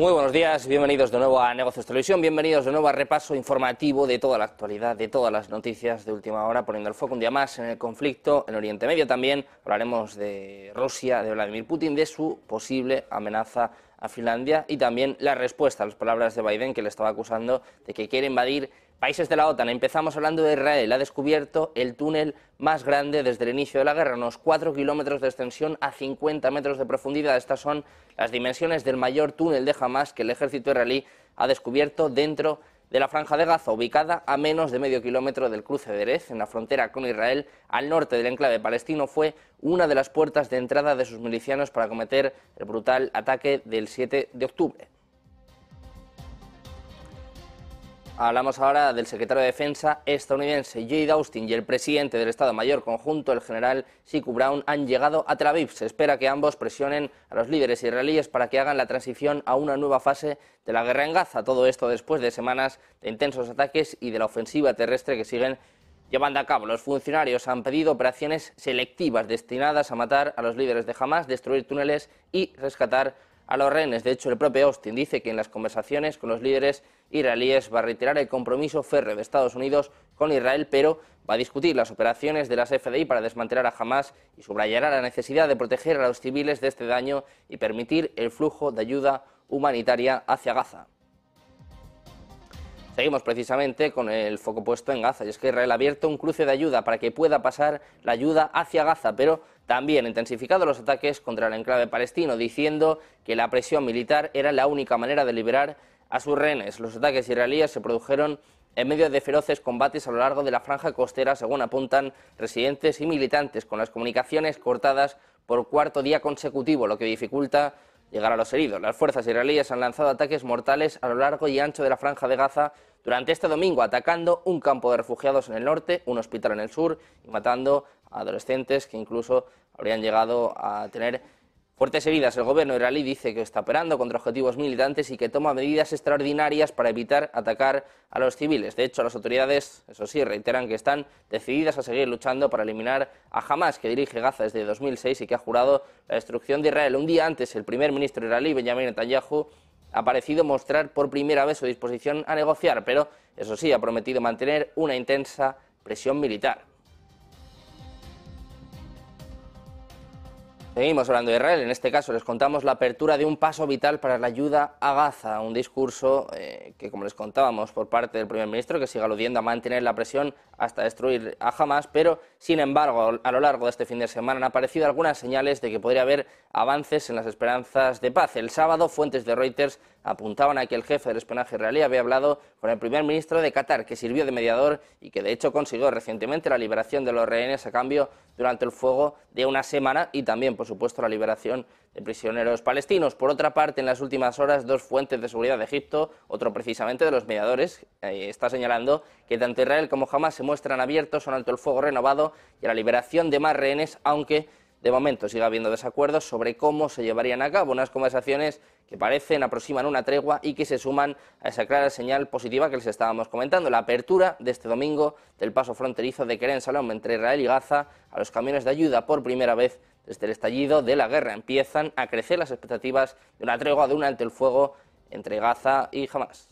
Muy buenos días, bienvenidos de nuevo a Negocios Televisión, bienvenidos de nuevo a repaso informativo de toda la actualidad, de todas las noticias de última hora, poniendo el foco un día más en el conflicto en Oriente Medio. También hablaremos de Rusia, de Vladimir Putin, de su posible amenaza a Finlandia y también la respuesta a las palabras de Biden que le estaba acusando de que quiere invadir Países de la OTAN. Empezamos hablando de Israel. Ha descubierto el túnel más grande desde el inicio de la guerra, unos 4 kilómetros de extensión a 50 metros de profundidad. Estas son las dimensiones del mayor túnel de Hamas que el ejército israelí ha descubierto dentro de la franja de Gaza, ubicada a menos de medio kilómetro del cruce de Erez, en la frontera con Israel, al norte del enclave palestino, fue una de las puertas de entrada de sus milicianos para cometer el brutal ataque del 7 de octubre. Hablamos ahora del secretario de Defensa estadounidense Lloyd Austin y el presidente del Estado Mayor Conjunto, el general Siku Brown, han llegado a Tel Aviv. Se espera que ambos presionen a los líderes israelíes para que hagan la transición a una nueva fase de la guerra en Gaza. Todo esto después de semanas de intensos ataques y de la ofensiva terrestre que siguen llevando a cabo. Los funcionarios han pedido operaciones selectivas destinadas a matar a los líderes de Hamas, destruir túneles y rescatar a los rehenes. De hecho, el propio Austin dice que en las conversaciones con los líderes israelíes va a retirar el compromiso férreo de Estados Unidos con Israel, pero va a discutir las operaciones de las FDI para desmantelar a Hamas y subrayará la necesidad de proteger a los civiles de este daño y permitir el flujo de ayuda humanitaria hacia Gaza. Seguimos precisamente con el foco puesto en Gaza, y es que Israel ha abierto un cruce de ayuda para que pueda pasar la ayuda hacia Gaza, pero también ha intensificado los ataques contra el enclave palestino, diciendo que la presión militar era la única manera de liberar a sus rehenes. Los ataques israelíes se produjeron en medio de feroces combates a lo largo de la franja costera, según apuntan residentes y militantes, con las comunicaciones cortadas por cuarto día consecutivo, lo que dificulta llegar a los heridos. Las fuerzas israelíes han lanzado ataques mortales a lo largo y ancho de la franja de Gaza durante este domingo, atacando un campo de refugiados en el norte, un hospital en el sur y matando a adolescentes que incluso habrían llegado a tener fuertes heridas. El gobierno israelí dice que está operando contra objetivos militantes y que toma medidas extraordinarias para evitar atacar a los civiles. De hecho, las autoridades, eso sí, reiteran que están decididas a seguir luchando para eliminar a Hamas, que dirige Gaza desde 2006 y que ha jurado la destrucción de Israel. Un día antes, el primer ministro israelí, Benjamin Netanyahu, ha parecido mostrar por primera vez su disposición a negociar, pero eso sí, ha prometido mantener una intensa presión militar. Seguimos hablando de Israel. En este caso les contamos la apertura de un paso vital para la ayuda a Gaza, un discurso eh, que, como les contábamos, por parte del primer ministro, que sigue aludiendo a mantener la presión hasta destruir a Hamas, pero, sin embargo, a lo largo de este fin de semana han aparecido algunas señales de que podría haber avances en las esperanzas de paz. El sábado, fuentes de Reuters apuntaban a que el jefe del espionaje israelí había hablado con el primer ministro de Qatar, que sirvió de mediador y que de hecho consiguió recientemente la liberación de los rehenes a cambio durante el fuego de una semana y también, por supuesto, la liberación de prisioneros palestinos. Por otra parte, en las últimas horas, dos fuentes de seguridad de Egipto, otro precisamente de los mediadores, eh, está señalando que tanto Israel como Hamas se muestran abiertos a un alto el fuego renovado y a la liberación de más rehenes, aunque de momento sigue habiendo desacuerdos sobre cómo se llevarían a cabo unas conversaciones que parecen aproximan una tregua y que se suman a esa clara señal positiva que les estábamos comentando, la apertura de este domingo del paso fronterizo de Keren Salom entre Israel y Gaza a los camiones de ayuda por primera vez desde el estallido de la guerra. Empiezan a crecer las expectativas de una tregua de un alto el fuego entre Gaza y Hamas.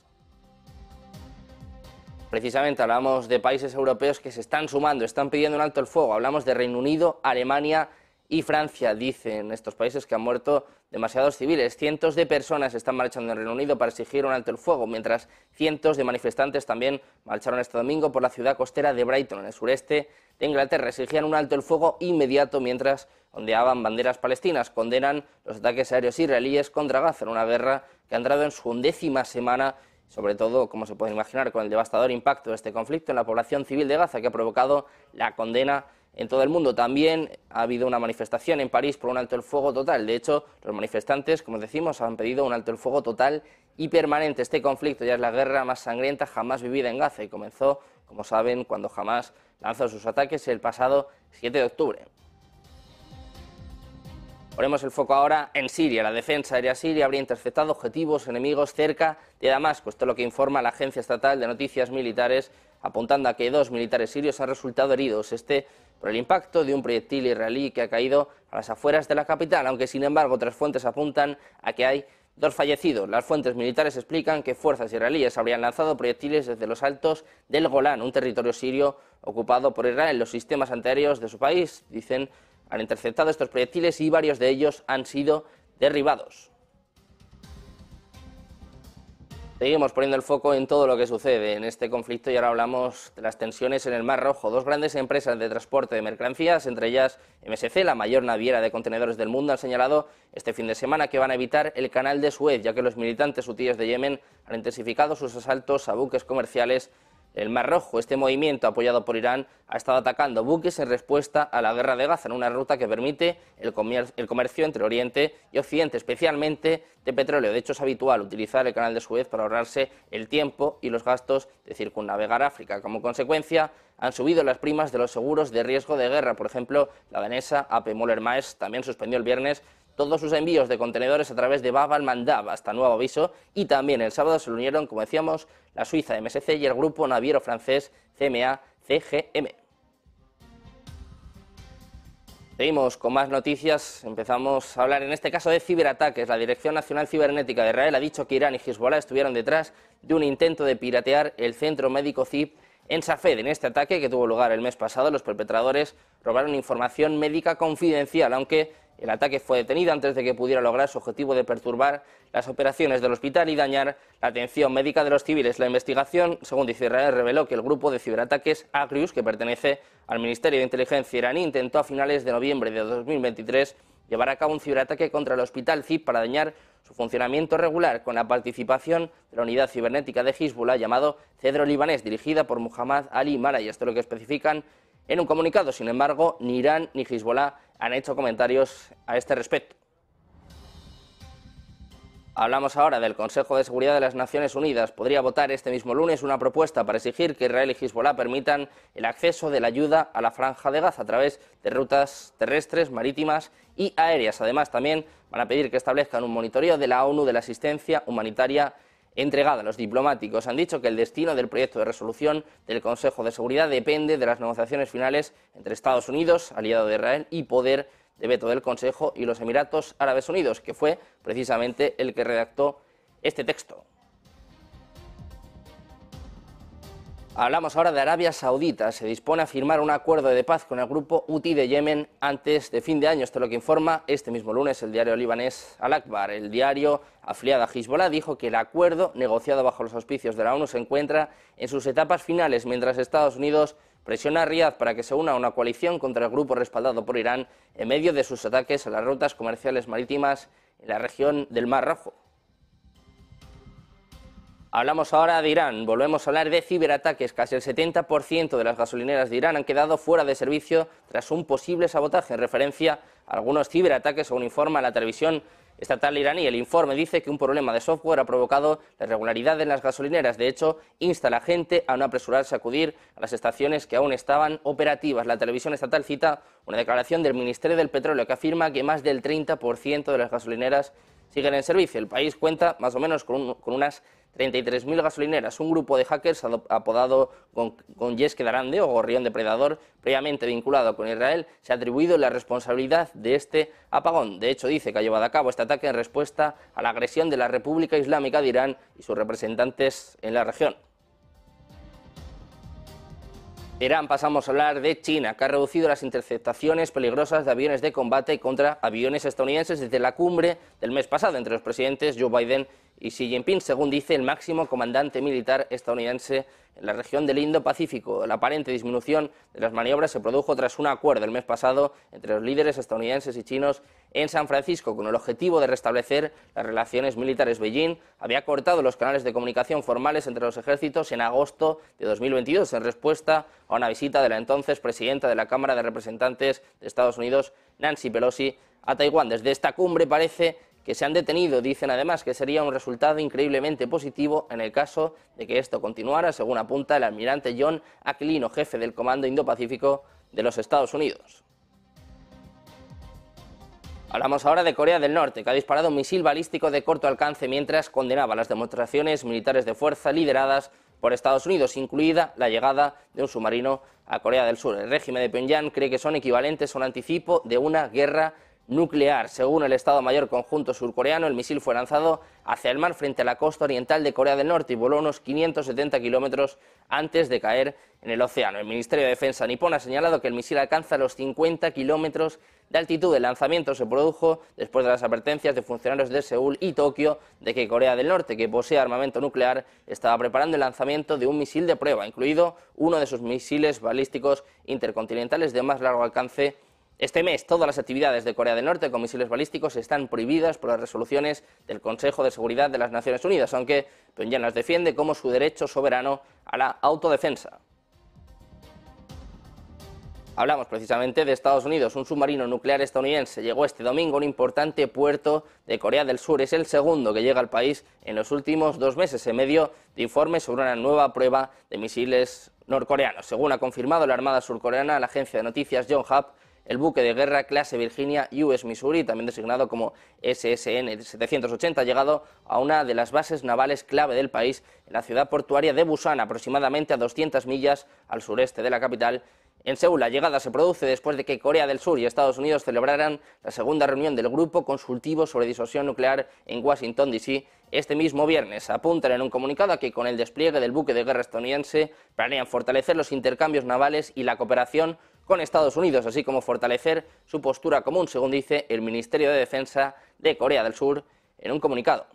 Precisamente hablamos de países europeos que se están sumando, están pidiendo un alto el fuego. Hablamos de Reino Unido, Alemania y Francia dicen estos países que han muerto demasiados civiles. Cientos de personas están marchando en Reino Unido para exigir un alto el fuego, mientras cientos de manifestantes también marcharon este domingo por la ciudad costera de Brighton, en el sureste de Inglaterra. Exigían un alto el fuego inmediato mientras ondeaban banderas palestinas. Condenan los ataques aéreos israelíes contra Gaza en una guerra que ha entrado en su undécima semana sobre todo, como se puede imaginar, con el devastador impacto de este conflicto en la población civil de Gaza, que ha provocado la condena en todo el mundo. También ha habido una manifestación en París por un alto el fuego total. De hecho, los manifestantes, como decimos, han pedido un alto el fuego total y permanente. Este conflicto ya es la guerra más sangrienta jamás vivida en Gaza y comenzó, como saben, cuando jamás lanzó sus ataques el pasado 7 de octubre. Ponemos el foco ahora en Siria. La defensa aérea siria habría interceptado objetivos enemigos cerca de Damasco. Esto es lo que informa la Agencia Estatal de Noticias Militares, apuntando a que dos militares sirios han resultado heridos. Este por el impacto de un proyectil israelí que ha caído a las afueras de la capital, aunque sin embargo otras fuentes apuntan a que hay dos fallecidos. Las fuentes militares explican que fuerzas israelíes habrían lanzado proyectiles desde los altos del Golán, un territorio sirio ocupado por Israel. Los sistemas antiaéreos de su país, dicen, han interceptado estos proyectiles y varios de ellos han sido derribados. Seguimos poniendo el foco en todo lo que sucede en este conflicto y ahora hablamos de las tensiones en el Mar Rojo. Dos grandes empresas de transporte de mercancías, entre ellas MSC, la mayor naviera de contenedores del mundo, han señalado este fin de semana que van a evitar el canal de Suez, ya que los militantes hutíes de Yemen han intensificado sus asaltos a buques comerciales el Mar Rojo. Este movimiento, apoyado por Irán, ha estado atacando buques en respuesta a la guerra de Gaza en una ruta que permite el, comercio entre Oriente y Occidente, especialmente de petróleo. De hecho, es habitual utilizar el canal de Suez para ahorrarse el tiempo y los gastos de circunnavegar África. Como consecuencia, han subido las primas de los seguros de riesgo de guerra. Por ejemplo, la danesa AP Moller Maes también suspendió el viernes todos sus envíos de contenedores a través de Bab al-Mandab hasta nuevo aviso y también el sábado se unieron, como decíamos, la Suiza MSC y el grupo naviero francés CMA CGM. Seguimos con más noticias. Empezamos a hablar en este caso de ciberataques. La Dirección Nacional Cibernética de Israel ha dicho que Irán y Hezbollah estuvieron detrás de un intento de piratear el centro médico CIP en Safed. En este ataque que tuvo lugar el mes pasado, los perpetradores robaron información médica confidencial, aunque el ataque fue detenido antes de que pudiera lograr su objetivo de perturbar las operaciones del hospital y dañar la atención médica de los civiles. La investigación, según dice Israel, reveló que el grupo de ciberataques Agrius, que pertenece al Ministerio de Inteligencia iraní, intentó a finales de noviembre de 2023 llevar a cabo un ciberataque contra el hospital CIP para dañar su funcionamiento regular con la participación de la unidad cibernética de Hezbollah llamado Cedro Libanés, dirigida por Muhammad Ali Mara. esto es lo que especifican en un comunicado. Sin embargo, ni Irán ni Hezbollah han hecho comentarios a este respecto. Hablamos ahora del Consejo de Seguridad de las Naciones Unidas. Podría votar este mismo lunes una propuesta para exigir que Israel y Hezbollah permitan el acceso de la ayuda a la franja de Gaza a través de rutas terrestres, marítimas y aéreas. Además, también van a pedir que establezcan un monitoreo de la ONU de la asistencia humanitaria entregada. Los diplomáticos han dicho que el destino del proyecto de resolución del Consejo de Seguridad depende de las negociaciones finales entre Estados Unidos, aliado de Israel, y poder de veto del Consejo y los Emiratos Árabes Unidos, que fue precisamente el que redactó este texto. Hablamos ahora de Arabia Saudita. Se dispone a firmar un acuerdo de paz con el grupo Houthi de Yemen antes de fin de año. Esto es lo que informa este mismo lunes el diario libanés Al-Akbar. El diario afiliado a Hezbollah dijo que el acuerdo negociado bajo los auspicios de la ONU se encuentra en sus etapas finales, mientras Estados Unidos presiona a Riyadh para que se una a una coalición contra el grupo respaldado por Irán en medio de sus ataques a las rutas comerciales marítimas en la región del Mar Rojo. Hablamos ahora de Irán, volvemos a hablar de ciberataques. Casi el 70% de las gasolineras de Irán han quedado fuera de servicio tras un posible sabotaje en referencia a algunos ciberataques, según informa la televisión estatal iraní. El informe dice que un problema de software ha provocado la irregularidad en las gasolineras. De hecho, insta a la gente a no apresurarse a acudir a las estaciones que aún estaban operativas. La televisión estatal cita una declaración del Ministerio del Petróleo que afirma que más del 30% de las gasolineras siguen en servicio. El país cuenta más o menos con, con unas 33.000 gasolineras. Un grupo de hackers apodado con, con Darande o Gorrión Depredador, previamente vinculado con Israel, se ha atribuido la responsabilidad de este apagón. De hecho, dice que ha llevado a cabo este ataque en respuesta a la agresión de la República Islámica de Irán y sus representantes en la región. Irán pasamos a hablar de China, que ha reducido las interceptaciones peligrosas de aviones de combate contra aviones estadounidenses desde la cumbre del mes pasado entre los presidentes Joe Biden y Xi Jinping, según dice el máximo comandante militar estadounidense en la región del Indo-Pacífico. La aparente disminución de las maniobras se produjo tras un acuerdo el mes pasado entre los líderes estadounidenses y chinos en San Francisco con el objetivo de restablecer las relaciones militares. Beijing había cortado los canales de comunicación formales entre los ejércitos en agosto de 2022 en respuesta a una visita de la entonces presidenta de la Cámara de Representantes de Estados Unidos, Nancy Pelosi, a Taiwán. Desde esta cumbre parece que se han detenido. Dicen además que sería un resultado increíblemente positivo en el caso de que esto continuara, según apunta el almirante John Aquilino, jefe del Comando Indo-Pacífico de los Estados Unidos. Hablamos ahora de Corea del Norte, que ha disparado un misil balístico de corto alcance mientras condenaba las demostraciones militares de fuerza lideradas por Estados Unidos, incluida la llegada de un submarino a Corea del Sur. El régimen de Pyongyang cree que son equivalentes a un anticipo de una guerra nuclear. Según el Estado Mayor Conjunto Surcoreano, el misil fue lanzado hacia el mar frente a la costa oriental de Corea del Norte y voló unos 570 kilómetros antes de caer en el océano. El Ministerio de Defensa nipón ha señalado que el misil alcanza los 50 kilómetros de altitud. El lanzamiento se produjo después de las advertencias de funcionarios de Seúl y Tokio de que Corea del Norte, que posee armamento nuclear, estaba preparando el lanzamiento de un misil de prueba, incluido uno de sus misiles balísticos intercontinentales de más largo alcance este mes todas las actividades de Corea del Norte con misiles balísticos están prohibidas por las resoluciones del Consejo de Seguridad de las Naciones Unidas, aunque Pyongyang las defiende como su derecho soberano a la autodefensa. Hablamos precisamente de Estados Unidos. Un submarino nuclear estadounidense llegó este domingo a un importante puerto de Corea del Sur. Es el segundo que llega al país en los últimos dos meses en medio de informes sobre una nueva prueba de misiles norcoreanos. Según ha confirmado la Armada surcoreana, la agencia de noticias Yonhap, el buque de guerra clase Virginia US Missouri, también designado como SSN 780, ha llegado a una de las bases navales clave del país, en la ciudad portuaria de Busan, aproximadamente a 200 millas al sureste de la capital. En Seúl, la llegada se produce después de que Corea del Sur y Estados Unidos celebraran la segunda reunión del Grupo Consultivo sobre Disuasión Nuclear en Washington, D.C. este mismo viernes. Apuntan en un comunicado a que con el despliegue del buque de guerra estadounidense planean fortalecer los intercambios navales y la cooperación con Estados Unidos, así como fortalecer su postura común, según dice el Ministerio de Defensa de Corea del Sur en un comunicado.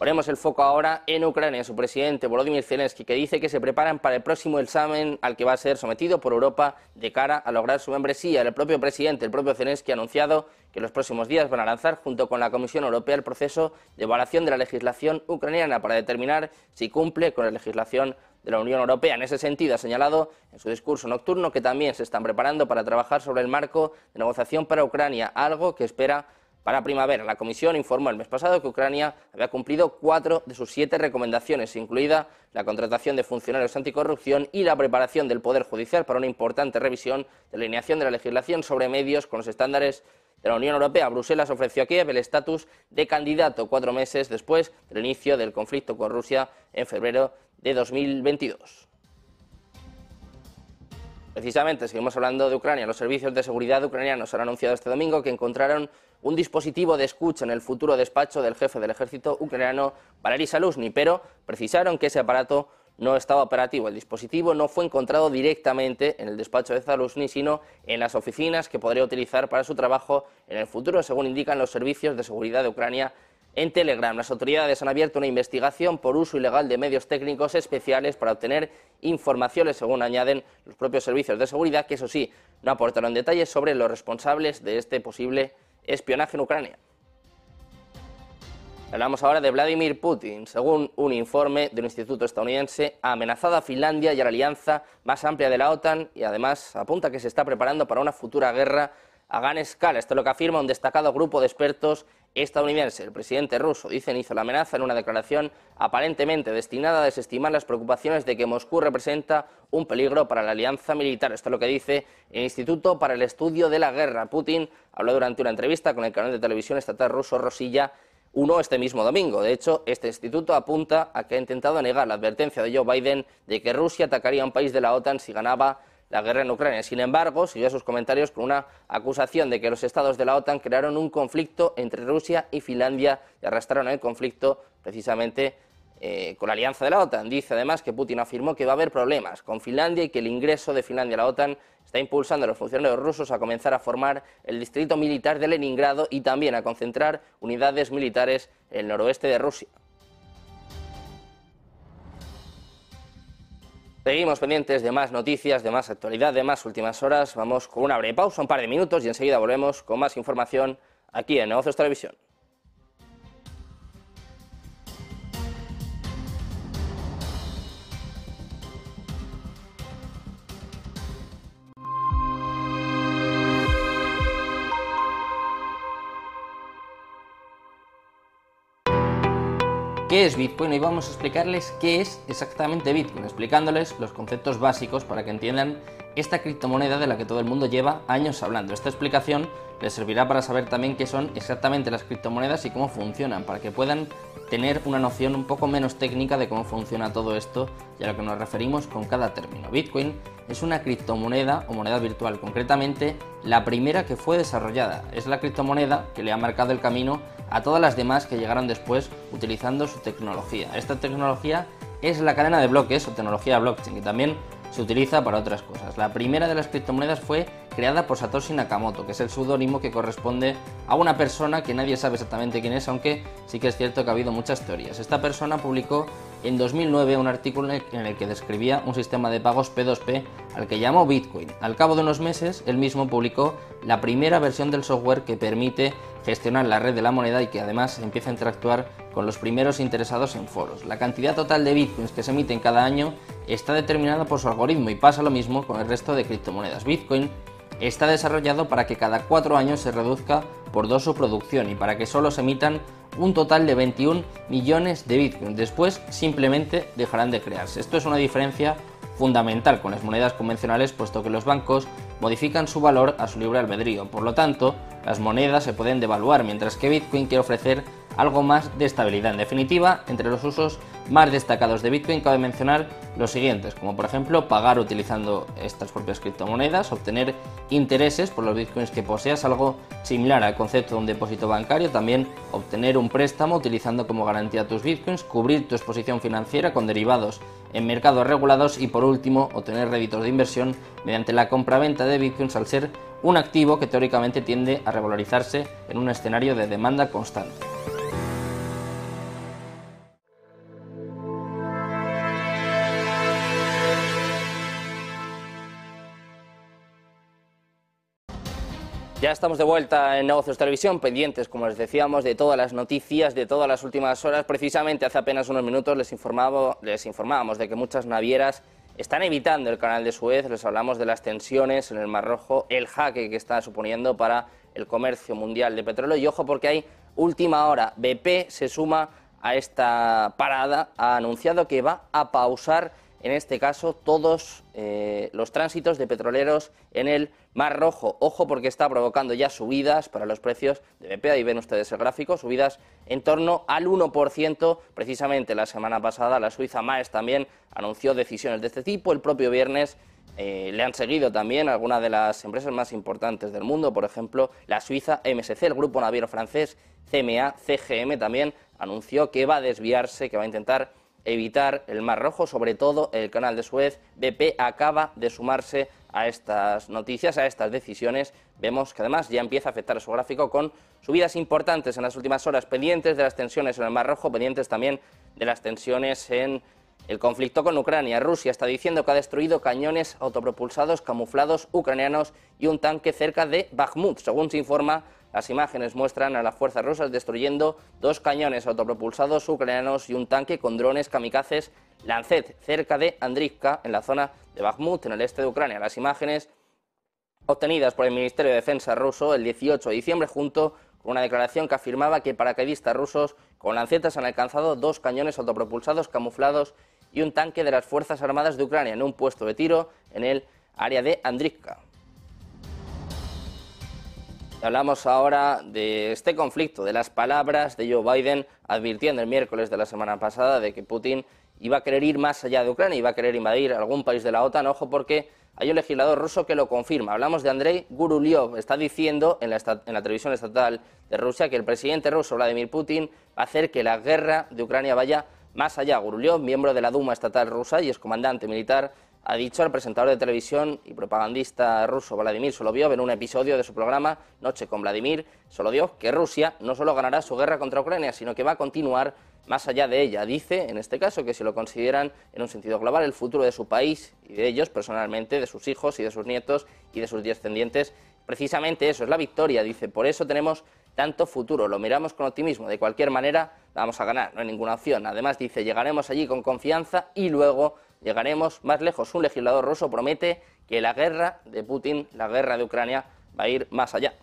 Ponemos el foco ahora en Ucrania, su presidente Volodymyr Zelensky, que dice que se preparan para el próximo examen al que va a ser sometido por Europa de cara a lograr su membresía. El propio presidente, el propio Zelensky, ha anunciado que los próximos días van a lanzar, junto con la Comisión Europea, el proceso de evaluación de la legislación ucraniana para determinar si cumple con la legislación de la Unión Europea. En ese sentido, ha señalado en su discurso nocturno que también se están preparando para trabajar sobre el marco de negociación para Ucrania, algo que espera para primavera. La Comisión informó el mes pasado que Ucrania había cumplido cuatro de sus siete recomendaciones, incluida la contratación de funcionarios anticorrupción y la preparación del Poder Judicial para una importante revisión de la alineación de la legislación sobre medios con los estándares de la Unión Europea. Bruselas ofreció a Kiev el estatus de candidato cuatro meses después del inicio del conflicto con Rusia en febrero de 2022. Precisamente, seguimos hablando de Ucrania. Los servicios de seguridad ucranianos han anunciado este domingo que encontraron un dispositivo de escucha en el futuro despacho del jefe del ejército ucraniano, Valery Saluzny, pero precisaron que ese aparato no estaba operativo. El dispositivo no fue encontrado directamente en el despacho de Zaluzny, sino en las oficinas que podría utilizar para su trabajo en el futuro, según indican los servicios de seguridad de Ucrania en Telegram. Las autoridades han abierto una investigación por uso ilegal de medios técnicos especiales para obtener informaciones, según añaden los propios servicios de seguridad, que eso sí, no aportaron detalles sobre los responsables de este posible espionaje en Ucrania. Hablamos ahora de Vladimir Putin. Según un informe del Instituto estadounidense, ha amenazado a Finlandia y a la alianza más amplia de la OTAN y además apunta que se está preparando para una futura guerra a gran escala. Esto es lo que afirma un destacado grupo de expertos estadounidense. El presidente ruso, dicen, hizo la amenaza en una declaración aparentemente destinada a desestimar las preocupaciones de que Moscú representa un peligro para la alianza militar. Esto es lo que dice el Instituto para el Estudio de la Guerra. Putin habló durante una entrevista con el canal de televisión estatal ruso Rosilla uno este mismo domingo. De hecho, este instituto apunta a que ha intentado negar la advertencia de Joe Biden de que Rusia atacaría a un país de la OTAN si ganaba la guerra en Ucrania. Sin embargo, siguió sus comentarios con una acusación de que los estados de la OTAN crearon un conflicto entre Rusia y Finlandia y arrastraron el conflicto precisamente eh, con la alianza de la OTAN. Dice además que Putin afirmó que va a haber problemas con Finlandia y que el ingreso de Finlandia a la OTAN está impulsando a los funcionarios rusos a comenzar a formar el distrito militar de Leningrado y también a concentrar unidades militares en el noroeste de Rusia. Seguimos pendientes de más noticias, de más actualidad, de más últimas horas. Vamos con una breve pausa, un par de minutos y enseguida volvemos con más información aquí en Negocios Televisión. ¿Qué es Bitcoin? Y vamos a explicarles qué es exactamente Bitcoin, explicándoles los conceptos básicos para que entiendan esta criptomoneda de la que todo el mundo lleva años hablando. Esta explicación les servirá para saber también qué son exactamente las criptomonedas y cómo funcionan, para que puedan tener una noción un poco menos técnica de cómo funciona todo esto y a lo que nos referimos con cada término. Bitcoin es una criptomoneda o moneda virtual, concretamente la primera que fue desarrollada. Es la criptomoneda que le ha marcado el camino a todas las demás que llegaron después utilizando su tecnología. Esta tecnología es la cadena de bloques o tecnología blockchain, que también se utiliza para otras cosas. La primera de las criptomonedas fue creada por Satoshi Nakamoto, que es el seudónimo que corresponde a una persona que nadie sabe exactamente quién es, aunque sí que es cierto que ha habido muchas teorías. Esta persona publicó en 2009 un artículo en el que describía un sistema de pagos P2P al que llamó Bitcoin. Al cabo de unos meses, él mismo publicó la primera versión del software que permite gestionar la red de la moneda y que además empieza a interactuar con los primeros interesados en foros. La cantidad total de bitcoins que se emiten cada año está determinada por su algoritmo y pasa lo mismo con el resto de criptomonedas. Bitcoin está desarrollado para que cada cuatro años se reduzca por dos su producción y para que solo se emitan un total de 21 millones de bitcoins. Después simplemente dejarán de crearse. Esto es una diferencia fundamental con las monedas convencionales puesto que los bancos modifican su valor a su libre albedrío. Por lo tanto, las monedas se pueden devaluar mientras que Bitcoin quiere ofrecer algo más de estabilidad. En definitiva, entre los usos más destacados de Bitcoin cabe mencionar los siguientes, como por ejemplo pagar utilizando estas propias criptomonedas, obtener intereses por los Bitcoins que poseas, algo similar al concepto de un depósito bancario, también obtener un préstamo utilizando como garantía tus Bitcoins, cubrir tu exposición financiera con derivados en mercados regulados y por último obtener réditos de inversión mediante la compra-venta de Bitcoins al ser un activo que teóricamente tiende a revalorizarse en un escenario de demanda constante. Ya estamos de vuelta en Negocios Televisión, pendientes, como les decíamos, de todas las noticias, de todas las últimas horas. Precisamente hace apenas unos minutos les, les informábamos de que muchas navieras están evitando el canal de Suez. Les hablamos de las tensiones en el Mar Rojo, el jaque que está suponiendo para el comercio mundial de petróleo. Y ojo, porque hay última hora. BP se suma a esta parada, ha anunciado que va a pausar en este caso, todos eh, los tránsitos de petroleros en el Mar Rojo. Ojo porque está provocando ya subidas para los precios de BP, ahí ven ustedes el gráfico, subidas en torno al 1%. Precisamente la semana pasada la Suiza Maes también anunció decisiones de este tipo. El propio viernes eh, le han seguido también algunas de las empresas más importantes del mundo, por ejemplo, la Suiza MSC, el grupo naviero francés CMA, CGM también anunció que va a desviarse, que va a intentar evitar el Mar Rojo, sobre todo el canal de Suez. BP acaba de sumarse a estas noticias, a estas decisiones. Vemos que además ya empieza a afectar su gráfico con subidas importantes en las últimas horas, pendientes de las tensiones en el Mar Rojo, pendientes también de las tensiones en el conflicto con Ucrania. Rusia está diciendo que ha destruido cañones autopropulsados camuflados ucranianos y un tanque cerca de Bakhmut, según se informa las imágenes muestran a las fuerzas rusas destruyendo dos cañones autopropulsados ucranianos y un tanque con drones kamikazes Lancet cerca de Andrivka, en la zona de Bakhmut, en el este de Ucrania. Las imágenes obtenidas por el Ministerio de Defensa ruso el 18 de diciembre junto con una declaración que afirmaba que paracaidistas rusos con lancetas han alcanzado dos cañones autopropulsados camuflados y un tanque de las Fuerzas Armadas de Ucrania en un puesto de tiro en el área de Andrivka. Hablamos ahora de este conflicto, de las palabras de Joe Biden advirtiendo el miércoles de la semana pasada de que Putin iba a querer ir más allá de Ucrania, iba a querer invadir algún país de la OTAN. Ojo porque hay un legislador ruso que lo confirma. Hablamos de Andrei Guruliov. Está diciendo en la, en la televisión estatal de Rusia que el presidente ruso Vladimir Putin va a hacer que la guerra de Ucrania vaya más allá. Guruliov, miembro de la Duma estatal rusa y es comandante militar ha dicho al presentador de televisión y propagandista ruso Vladimir Solovyov en un episodio de su programa Noche con Vladimir Solovyov que Rusia no solo ganará su guerra contra Ucrania, sino que va a continuar más allá de ella. Dice, en este caso, que si lo consideran en un sentido global, el futuro de su país y de ellos personalmente, de sus hijos y de sus nietos y de sus descendientes, precisamente eso es la victoria. Dice, por eso tenemos tanto futuro, lo miramos con optimismo, de cualquier manera vamos a ganar, no hay ninguna opción. Además dice, llegaremos allí con confianza y luego llegaremos más lejos. Un legislador ruso promete que la guerra de Putin, la guerra de Ucrania, va a ir más allá.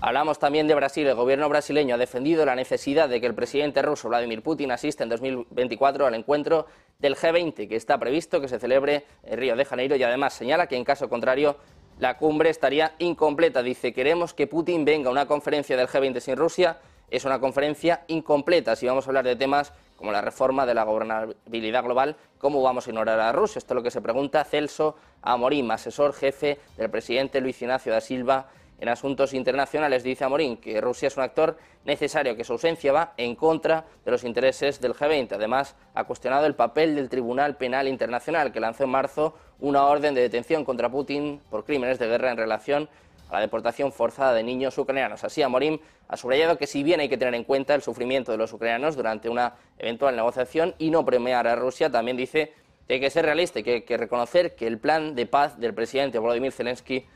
Hablamos también de Brasil. El gobierno brasileño ha defendido la necesidad de que el presidente ruso Vladimir Putin asista en 2024 al encuentro del G20 que está previsto que se celebre en Río de Janeiro y además señala que en caso contrario la cumbre estaría incompleta. Dice, queremos que Putin venga a una conferencia del G20 sin Rusia. Es una conferencia incompleta si vamos a hablar de temas como la reforma de la gobernabilidad global, ¿cómo vamos a ignorar a Rusia? Esto es lo que se pregunta Celso Amorim, asesor jefe del presidente Luis Ignacio da Silva en asuntos internacionales. Dice Amorim que Rusia es un actor necesario, que su ausencia va en contra de los intereses del G20. Además, ha cuestionado el papel del Tribunal Penal Internacional, que lanzó en marzo una orden de detención contra Putin por crímenes de guerra en relación a la deportación forzada de niños ucranianos. Así, Amorim ha subrayado que si bien hay que tener en cuenta el sufrimiento de los ucranianos durante una eventual negociación y no premiar a Rusia, también dice que hay que ser realista y que hay que reconocer que el plan de paz del presidente Volodymyr Zelensky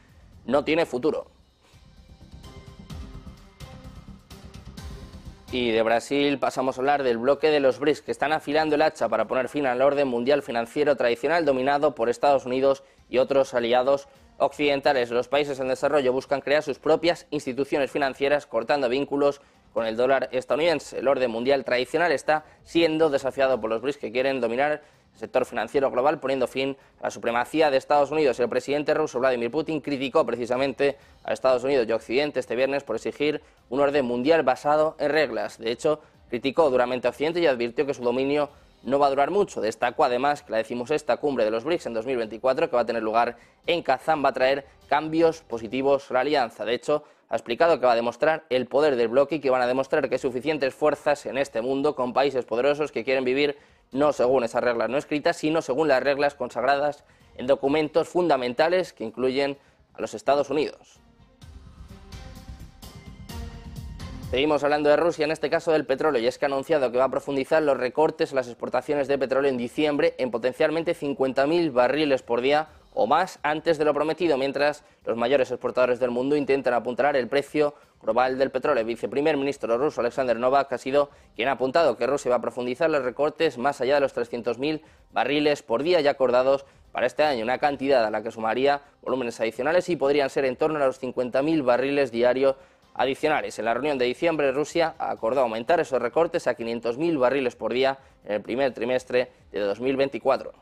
no tiene futuro. Y de Brasil pasamos a hablar del bloque de los BRICS, que están afilando el hacha para poner fin al orden mundial financiero tradicional dominado por Estados Unidos y otros aliados occidentales. Los países en desarrollo buscan crear sus propias instituciones financieras cortando vínculos con el dólar estadounidense. El orden mundial tradicional está siendo desafiado por los BRICS que quieren dominar el sector financiero global poniendo fin a la supremacía de Estados Unidos. El presidente ruso Vladimir Putin criticó precisamente a Estados Unidos y Occidente este viernes por exigir un orden mundial basado en reglas. De hecho, criticó duramente a Occidente y advirtió que su dominio no va a durar mucho. Destacó además que la decimosexta cumbre de los BRICS en 2024, que va a tener lugar en Kazán, va a traer cambios positivos a la alianza. De hecho, ha explicado que va a demostrar el poder del bloque y que van a demostrar que hay suficientes fuerzas en este mundo con países poderosos que quieren vivir no según esas reglas no escritas, sino según las reglas consagradas en documentos fundamentales que incluyen a los Estados Unidos. Seguimos hablando de Rusia, en este caso del petróleo, y es que ha anunciado que va a profundizar los recortes en las exportaciones de petróleo en diciembre en potencialmente 50.000 barriles por día o más antes de lo prometido, mientras los mayores exportadores del mundo intentan apuntar el precio global del petróleo. El viceprimer ministro ruso Alexander Novak ha sido quien ha apuntado que Rusia va a profundizar los recortes más allá de los 300.000 barriles por día ya acordados para este año, una cantidad a la que sumaría volúmenes adicionales y podrían ser en torno a los 50.000 barriles diarios adicionales. En la reunión de diciembre, Rusia acordó aumentar esos recortes a 500.000 barriles por día en el primer trimestre de 2024.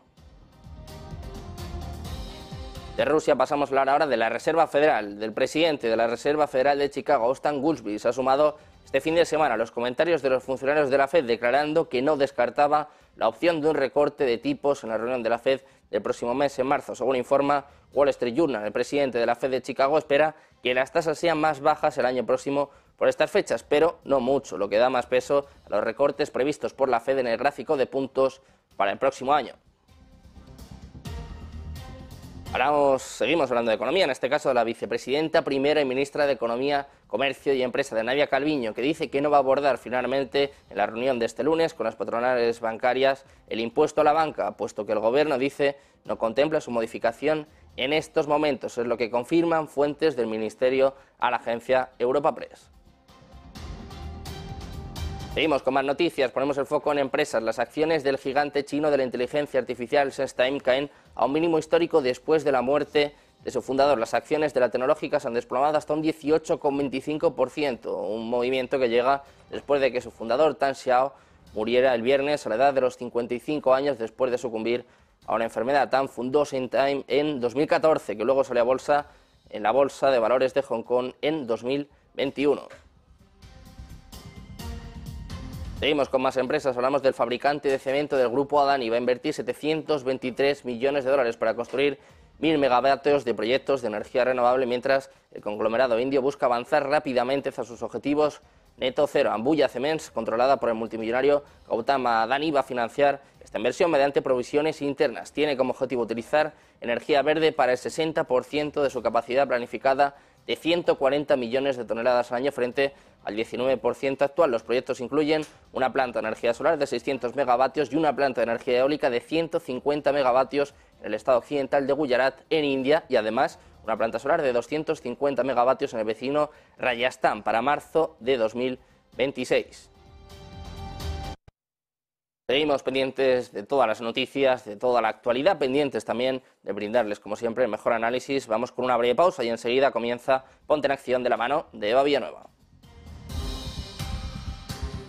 De Rusia pasamos a hablar ahora de la Reserva Federal, del presidente de la Reserva Federal de Chicago, Stan Goolsbee. Se ha sumado este fin de semana los comentarios de los funcionarios de la Fed declarando que no descartaba la opción de un recorte de tipos en la reunión de la Fed del próximo mes, en marzo. Según informa Wall Street Journal, el presidente de la Fed de Chicago espera que las tasas sean más bajas el año próximo por estas fechas, pero no mucho, lo que da más peso a los recortes previstos por la Fed en el gráfico de puntos para el próximo año. Ahora seguimos hablando de economía, en este caso de la vicepresidenta primera y ministra de Economía, Comercio y Empresa de Nadia Calviño, que dice que no va a abordar finalmente en la reunión de este lunes con las patronales bancarias el impuesto a la banca, puesto que el Gobierno dice no contempla su modificación en estos momentos. Es lo que confirman fuentes del Ministerio a la agencia Europa Press. Seguimos con más noticias. Ponemos el foco en empresas. Las acciones del gigante chino de la inteligencia artificial SenseTime caen a un mínimo histórico después de la muerte de su fundador. Las acciones de la tecnológica se han desplomado hasta un 18,25%, un movimiento que llega después de que su fundador, Tan Xiao, muriera el viernes a la edad de los 55 años después de sucumbir a una enfermedad. Tan fundó SenseTime en 2014, que luego salió a bolsa en la Bolsa de Valores de Hong Kong en 2021. Seguimos con más empresas. Hablamos del fabricante de cemento del grupo Adani. Va a invertir 723 millones de dólares para construir mil megavatios de proyectos de energía renovable, mientras el conglomerado indio busca avanzar rápidamente hacia sus objetivos neto cero. Ambuya Cements, controlada por el multimillonario Gautama Adani, va a financiar esta inversión mediante provisiones internas. Tiene como objetivo utilizar energía verde para el 60% de su capacidad planificada de 140 millones de toneladas al año frente al 19% actual. Los proyectos incluyen una planta de energía solar de 600 megavatios y una planta de energía eólica de 150 megavatios en el estado occidental de Gujarat, en India, y además una planta solar de 250 megavatios en el vecino Rajasthan para marzo de 2026. Seguimos pendientes de todas las noticias, de toda la actualidad, pendientes también de brindarles, como siempre, el mejor análisis. Vamos con una breve pausa y enseguida comienza Ponte en Acción de la mano de Eva Villanueva.